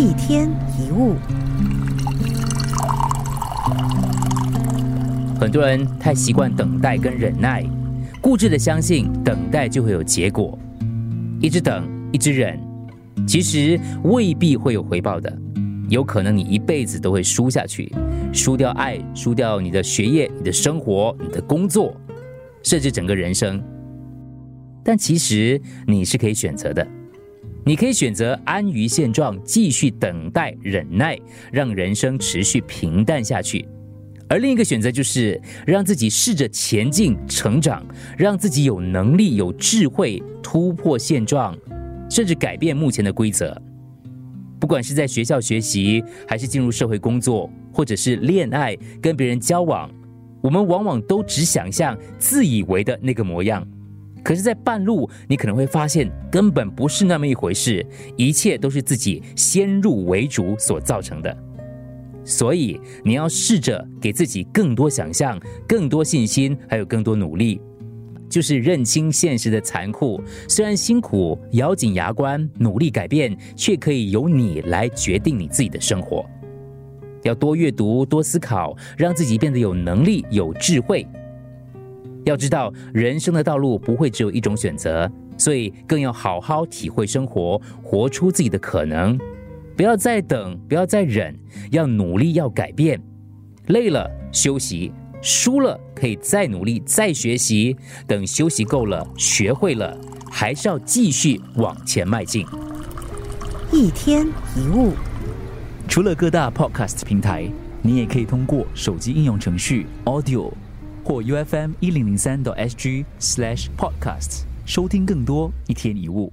一天一物，很多人太习惯等待跟忍耐，固执的相信等待就会有结果，一直等，一直忍，其实未必会有回报的，有可能你一辈子都会输下去，输掉爱，输掉你的学业、你的生活、你的工作，甚至整个人生。但其实你是可以选择的。你可以选择安于现状，继续等待、忍耐，让人生持续平淡下去；而另一个选择就是让自己试着前进、成长，让自己有能力、有智慧突破现状，甚至改变目前的规则。不管是在学校学习，还是进入社会工作，或者是恋爱、跟别人交往，我们往往都只想象自以为的那个模样。可是，在半路，你可能会发现根本不是那么一回事，一切都是自己先入为主所造成的。所以，你要试着给自己更多想象、更多信心，还有更多努力，就是认清现实的残酷。虽然辛苦，咬紧牙关，努力改变，却可以由你来决定你自己的生活。要多阅读、多思考，让自己变得有能力、有智慧。要知道，人生的道路不会只有一种选择，所以更要好好体会生活，活出自己的可能。不要再等，不要再忍，要努力，要改变。累了休息，输了可以再努力，再学习。等休息够了，学会了，还是要继续往前迈进。一天一物，除了各大 Podcast 平台，你也可以通过手机应用程序 Audio。或 U F M 一零零三 SG slash podcasts 收听更多一天一物。